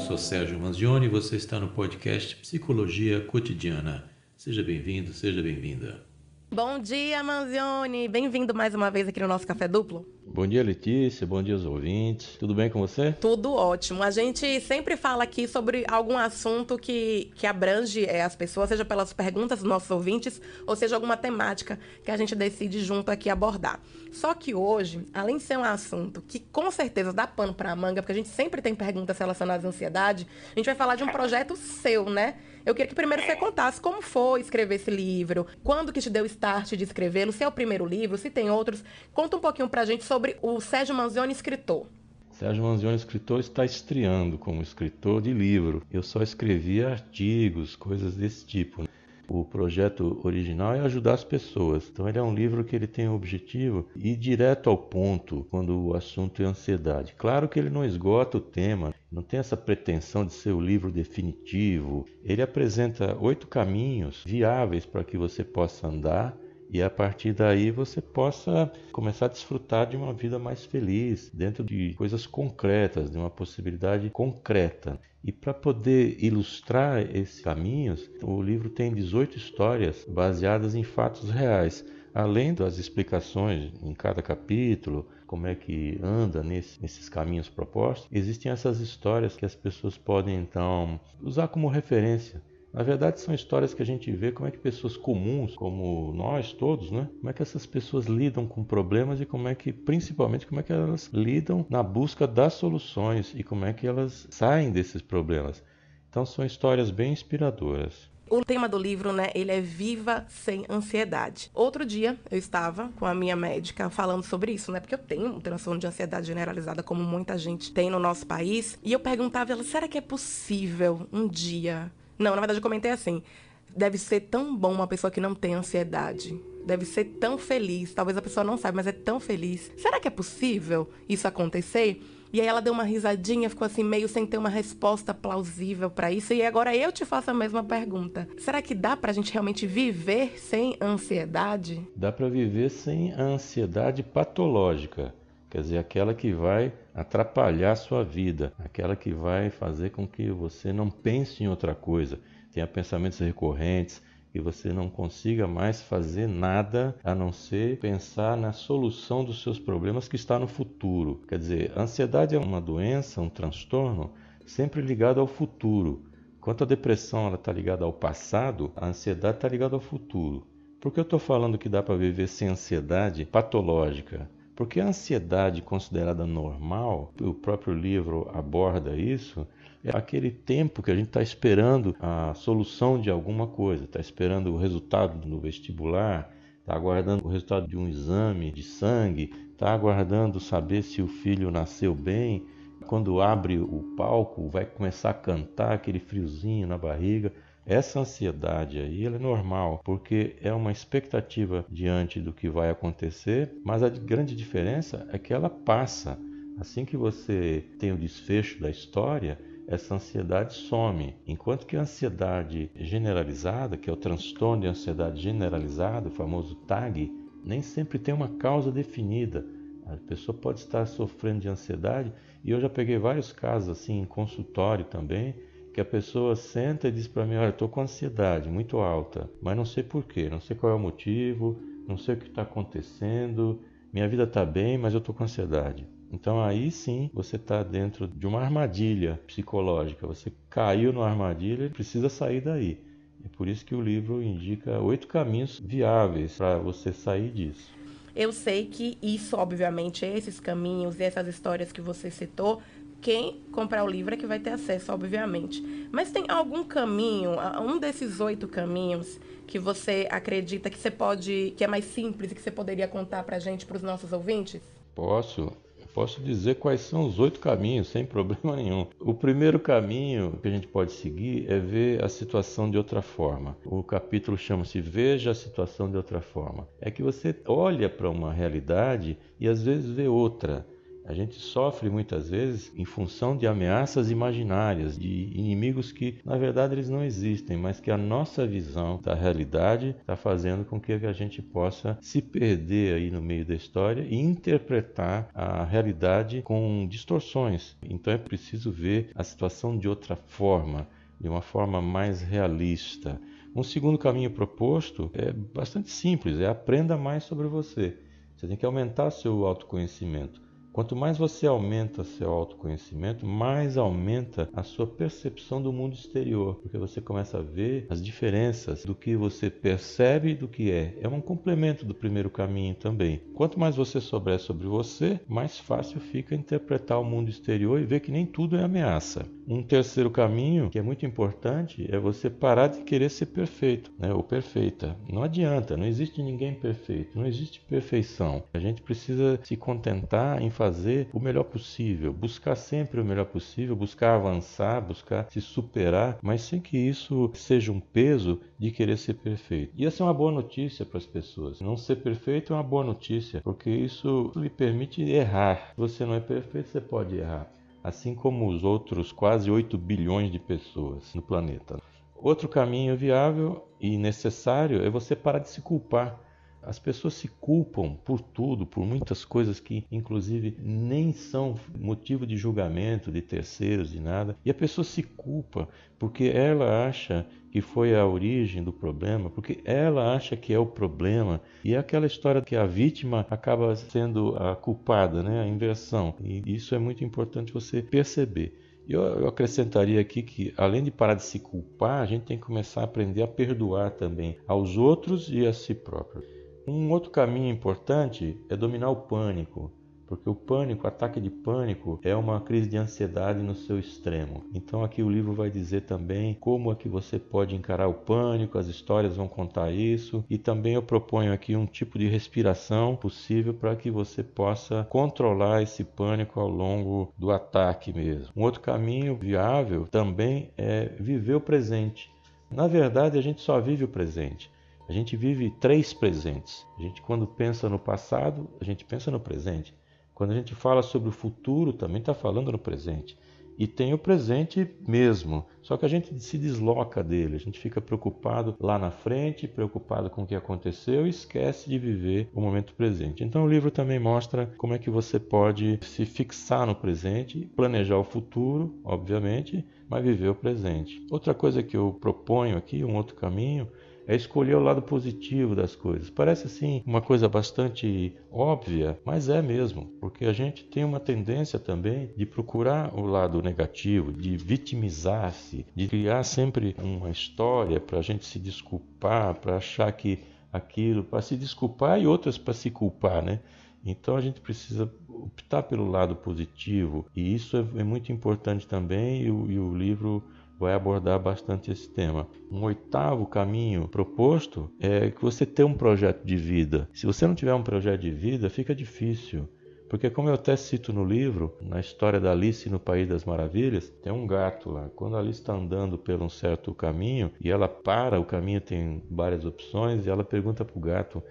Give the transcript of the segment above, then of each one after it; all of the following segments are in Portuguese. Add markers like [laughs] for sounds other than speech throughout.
sou Sérgio Manzioni e você está no podcast Psicologia Cotidiana. Seja bem-vindo, seja bem-vinda. Bom dia, Manzioni! Bem-vindo mais uma vez aqui no nosso Café Duplo. Bom dia, Letícia. Bom dia aos ouvintes. Tudo bem com você? Tudo ótimo. A gente sempre fala aqui sobre algum assunto que, que abrange é, as pessoas, seja pelas perguntas dos nossos ouvintes, ou seja alguma temática que a gente decide junto aqui abordar. Só que hoje, além de ser um assunto que com certeza dá pano para manga, porque a gente sempre tem perguntas relacionadas à ansiedade, a gente vai falar de um projeto seu, né? Eu queria que primeiro você contasse como foi escrever esse livro, quando que te deu o start de escrevê-lo, se é o primeiro livro, se tem outros. Conta um pouquinho pra gente sobre o Sérgio Manzioni, escritor. Sérgio Manzioni, escritor, está estreando como escritor de livro. Eu só escrevia artigos, coisas desse tipo. O projeto original é ajudar as pessoas. Então ele é um livro que ele tem o objetivo ir direto ao ponto quando o assunto é ansiedade. Claro que ele não esgota o tema, não tem essa pretensão de ser o livro definitivo. Ele apresenta oito caminhos viáveis para que você possa andar e a partir daí você possa começar a desfrutar de uma vida mais feliz, dentro de coisas concretas, de uma possibilidade concreta. E para poder ilustrar esses caminhos, o livro tem 18 histórias baseadas em fatos reais. Além das explicações em cada capítulo, como é que anda nesse, nesses caminhos propostos, existem essas histórias que as pessoas podem então usar como referência na verdade, são histórias que a gente vê como é que pessoas comuns, como nós todos, né? Como é que essas pessoas lidam com problemas e como é que, principalmente, como é que elas lidam na busca das soluções e como é que elas saem desses problemas. Então, são histórias bem inspiradoras. O tema do livro, né, ele é Viva Sem Ansiedade. Outro dia, eu estava com a minha médica falando sobre isso, né, porque eu tenho um transtorno de ansiedade generalizada, como muita gente tem no nosso país, e eu perguntava a ela, será que é possível um dia não, na verdade eu comentei assim. Deve ser tão bom uma pessoa que não tem ansiedade. Deve ser tão feliz. Talvez a pessoa não saiba, mas é tão feliz. Será que é possível isso acontecer? E aí ela deu uma risadinha, ficou assim meio sem ter uma resposta plausível para isso. E agora eu te faço a mesma pergunta. Será que dá pra gente realmente viver sem ansiedade? Dá para viver sem a ansiedade patológica. Quer dizer, aquela que vai atrapalhar a sua vida, aquela que vai fazer com que você não pense em outra coisa, tenha pensamentos recorrentes, e você não consiga mais fazer nada a não ser pensar na solução dos seus problemas que está no futuro. Quer dizer, a ansiedade é uma doença, um transtorno sempre ligado ao futuro. Enquanto a depressão está ligada ao passado, a ansiedade está ligada ao futuro. Por que eu estou falando que dá para viver sem ansiedade patológica? Porque a ansiedade considerada normal, o próprio livro aborda isso, é aquele tempo que a gente está esperando a solução de alguma coisa, está esperando o resultado do vestibular, está aguardando o resultado de um exame de sangue, está aguardando saber se o filho nasceu bem. Quando abre o palco, vai começar a cantar aquele friozinho na barriga. Essa ansiedade aí é normal, porque é uma expectativa diante do que vai acontecer, mas a grande diferença é que ela passa. Assim que você tem o desfecho da história, essa ansiedade some. Enquanto que a ansiedade generalizada, que é o transtorno de ansiedade generalizada, o famoso TAG, nem sempre tem uma causa definida. A pessoa pode estar sofrendo de ansiedade, e eu já peguei vários casos assim em consultório também, que a pessoa senta e diz para mim, olha, estou com ansiedade muito alta, mas não sei porquê, não sei qual é o motivo, não sei o que está acontecendo, minha vida está bem, mas eu estou com ansiedade. Então aí sim você está dentro de uma armadilha psicológica, você caiu numa armadilha e precisa sair daí. É por isso que o livro indica oito caminhos viáveis para você sair disso. Eu sei que isso, obviamente, esses caminhos e essas histórias que você citou, quem comprar o livro é que vai ter acesso, obviamente. Mas tem algum caminho, um desses oito caminhos, que você acredita que você pode, que é mais simples e que você poderia contar para gente, para os nossos ouvintes? Posso. Posso dizer quais são os oito caminhos, sem [laughs] problema nenhum. O primeiro caminho que a gente pode seguir é ver a situação de outra forma. O capítulo chama-se Veja a situação de outra forma. É que você olha para uma realidade e às vezes vê outra. A gente sofre muitas vezes em função de ameaças imaginárias, de inimigos que na verdade eles não existem, mas que a nossa visão da realidade está fazendo com que a gente possa se perder aí no meio da história e interpretar a realidade com distorções. Então é preciso ver a situação de outra forma, de uma forma mais realista. Um segundo caminho proposto é bastante simples, é aprenda mais sobre você. Você tem que aumentar seu autoconhecimento. Quanto mais você aumenta seu autoconhecimento, mais aumenta a sua percepção do mundo exterior, porque você começa a ver as diferenças do que você percebe e do que é. É um complemento do primeiro caminho também. Quanto mais você souber sobre você, mais fácil fica interpretar o mundo exterior e ver que nem tudo é ameaça. Um terceiro caminho que é muito importante é você parar de querer ser perfeito, né? ou perfeita. Não adianta, não existe ninguém perfeito, não existe perfeição. A gente precisa se contentar em fazer o melhor possível, buscar sempre o melhor possível, buscar avançar, buscar se superar, mas sem que isso seja um peso de querer ser perfeito. E essa é uma boa notícia para as pessoas. Não ser perfeito é uma boa notícia, porque isso lhe permite errar. Você não é perfeito, você pode errar, assim como os outros quase 8 bilhões de pessoas no planeta. Outro caminho viável e necessário é você parar de se culpar as pessoas se culpam por tudo, por muitas coisas que, inclusive, nem são motivo de julgamento de terceiros, de nada. E a pessoa se culpa porque ela acha que foi a origem do problema, porque ela acha que é o problema. E é aquela história que a vítima acaba sendo a culpada, né? a inversão. E isso é muito importante você perceber. Eu, eu acrescentaria aqui que, além de parar de se culpar, a gente tem que começar a aprender a perdoar também aos outros e a si próprio. Um outro caminho importante é dominar o pânico, porque o pânico, o ataque de pânico, é uma crise de ansiedade no seu extremo. Então aqui o livro vai dizer também como é que você pode encarar o pânico, as histórias vão contar isso, e também eu proponho aqui um tipo de respiração possível para que você possa controlar esse pânico ao longo do ataque mesmo. Um outro caminho viável também é viver o presente. Na verdade, a gente só vive o presente. A gente vive três presentes. A gente, quando pensa no passado, a gente pensa no presente. Quando a gente fala sobre o futuro, também está falando no presente. E tem o presente mesmo, só que a gente se desloca dele, a gente fica preocupado lá na frente, preocupado com o que aconteceu e esquece de viver o momento presente. Então o livro também mostra como é que você pode se fixar no presente, planejar o futuro, obviamente, mas viver o presente. Outra coisa que eu proponho aqui, um outro caminho, é escolher o lado positivo das coisas. Parece assim uma coisa bastante óbvia, mas é mesmo, porque a gente tem uma tendência também de procurar o lado negativo, de vitimizar-se, de criar sempre uma história para a gente se desculpar, para achar que aquilo, para se desculpar e outras para se culpar, né? Então a gente precisa optar pelo lado positivo e isso é, é muito importante também e o, e o livro vai abordar bastante esse tema. Um oitavo caminho proposto é que você tenha um projeto de vida. Se você não tiver um projeto de vida, fica difícil. Porque, como eu até cito no livro, na história da Alice no País das Maravilhas, tem um gato lá. Quando a Alice está andando por um certo caminho e ela para, o caminho tem várias opções, e ela pergunta para o gato: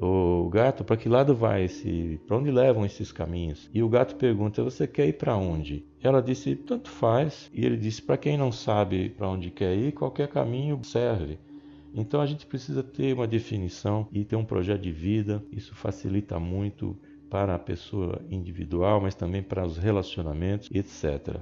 o gato, para que lado vai esse, para onde levam esses caminhos? E o gato pergunta: você quer ir para onde? Ela disse: tanto faz. E ele disse: para quem não sabe para onde quer ir, qualquer caminho serve. Então a gente precisa ter uma definição e ter um projeto de vida. Isso facilita muito para a pessoa individual, mas também para os relacionamentos, etc.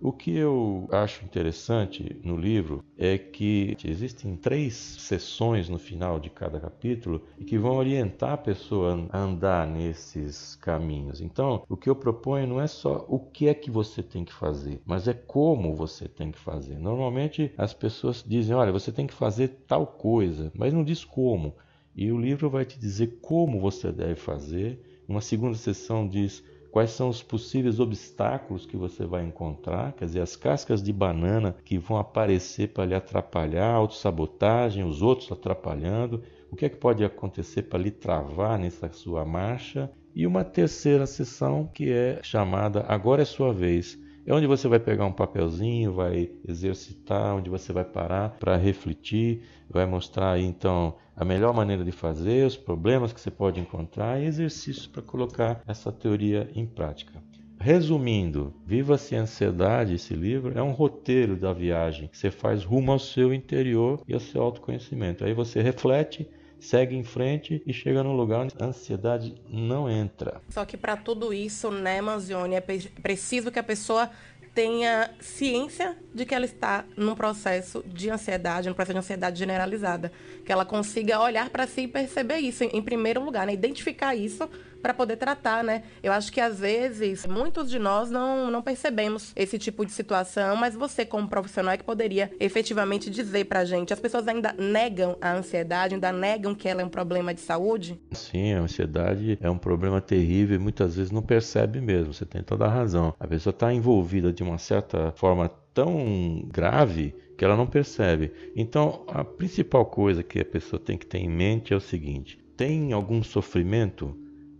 O que eu acho interessante no livro é que existem três sessões no final de cada capítulo e que vão orientar a pessoa a andar nesses caminhos. Então, o que eu proponho não é só o que é que você tem que fazer, mas é como você tem que fazer. Normalmente as pessoas dizem: olha, você tem que fazer tal coisa, mas não diz como. E o livro vai te dizer como você deve fazer. Uma segunda sessão diz quais são os possíveis obstáculos que você vai encontrar, quer dizer, as cascas de banana que vão aparecer para lhe atrapalhar, autossabotagem, os outros atrapalhando, o que é que pode acontecer para lhe travar nessa sua marcha. E uma terceira sessão que é chamada Agora é sua vez. É onde você vai pegar um papelzinho, vai exercitar, onde você vai parar para refletir, vai mostrar aí então a melhor maneira de fazer, os problemas que você pode encontrar e exercícios para colocar essa teoria em prática. Resumindo, Viva-se a Ansiedade, esse livro, é um roteiro da viagem você faz rumo ao seu interior e ao seu autoconhecimento. Aí você reflete, segue em frente e chega num lugar onde a ansiedade não entra. Só que para tudo isso, né, Manzioni, é preciso que a pessoa tenha ciência de que ela está num processo de ansiedade, num processo de ansiedade generalizada. Que ela consiga olhar para si e perceber isso em, primeiro lugar, né? identificar isso para poder tratar, né? Eu acho que às vezes muitos de nós não, não percebemos esse tipo de situação, mas você como profissional é que poderia efetivamente dizer pra gente, as pessoas ainda negam a ansiedade, ainda negam que ela é um problema de saúde? Sim, a ansiedade é um problema terrível e muitas vezes não percebe mesmo, você tem toda a razão. A pessoa está envolvida de uma certa forma tão grave que ela não percebe. Então, a principal coisa que a pessoa tem que ter em mente é o seguinte: tem algum sofrimento?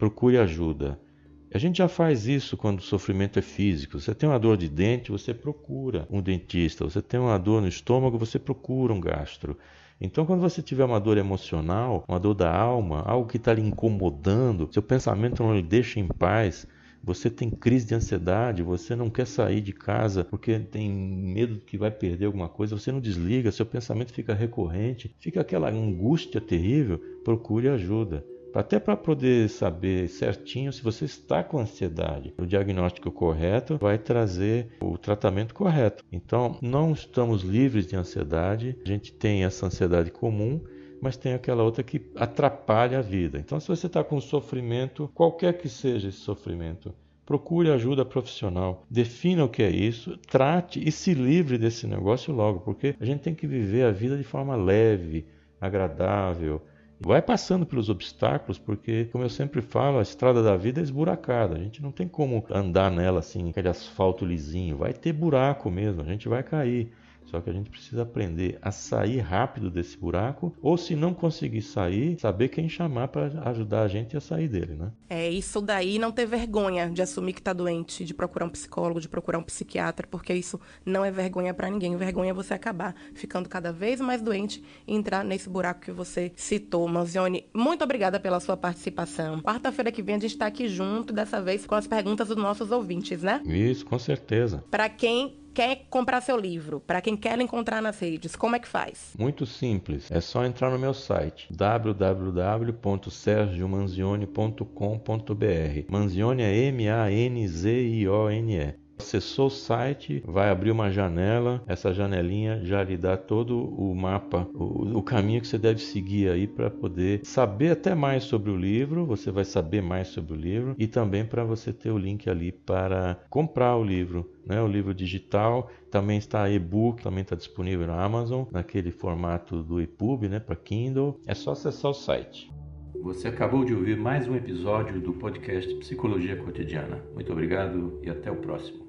Procure ajuda. A gente já faz isso quando o sofrimento é físico. Você tem uma dor de dente, você procura um dentista. Você tem uma dor no estômago, você procura um gastro. Então, quando você tiver uma dor emocional, uma dor da alma, algo que está lhe incomodando, seu pensamento não lhe deixa em paz, você tem crise de ansiedade, você não quer sair de casa porque tem medo que vai perder alguma coisa, você não desliga, seu pensamento fica recorrente, fica aquela angústia terrível, procure ajuda até para poder saber certinho se você está com ansiedade. O diagnóstico correto vai trazer o tratamento correto. Então, não estamos livres de ansiedade, a gente tem essa ansiedade comum, mas tem aquela outra que atrapalha a vida. Então, se você está com sofrimento, qualquer que seja esse sofrimento, procure ajuda profissional, defina o que é isso, trate e se livre desse negócio logo, porque a gente tem que viver a vida de forma leve, agradável, Vai passando pelos obstáculos, porque, como eu sempre falo, a estrada da vida é esburacada. A gente não tem como andar nela assim, aquele asfalto lisinho. Vai ter buraco mesmo, a gente vai cair. Só que a gente precisa aprender a sair rápido desse buraco, ou se não conseguir sair, saber quem chamar para ajudar a gente a sair dele, né? É isso daí, não ter vergonha de assumir que está doente, de procurar um psicólogo, de procurar um psiquiatra, porque isso não é vergonha para ninguém. Vergonha é você acabar ficando cada vez mais doente e entrar nesse buraco que você citou. Manzione, muito obrigada pela sua participação. Quarta-feira que vem a gente está aqui junto, dessa vez com as perguntas dos nossos ouvintes, né? Isso, com certeza. Para quem quer comprar seu livro, para quem quer encontrar nas redes, como é que faz? Muito simples. É só entrar no meu site www.sergiomanzione.com.br. Manzione é M-A-N-Z-I-O-N-E. Acessou o site, vai abrir uma janela, essa janelinha já lhe dá todo o mapa, o, o caminho que você deve seguir aí para poder saber até mais sobre o livro, você vai saber mais sobre o livro e também para você ter o link ali para comprar o livro. Né? O livro digital também está e-book, também está disponível na Amazon, naquele formato do EPUB, né, para Kindle. É só acessar o site. Você acabou de ouvir mais um episódio do podcast Psicologia Cotidiana. Muito obrigado e até o próximo.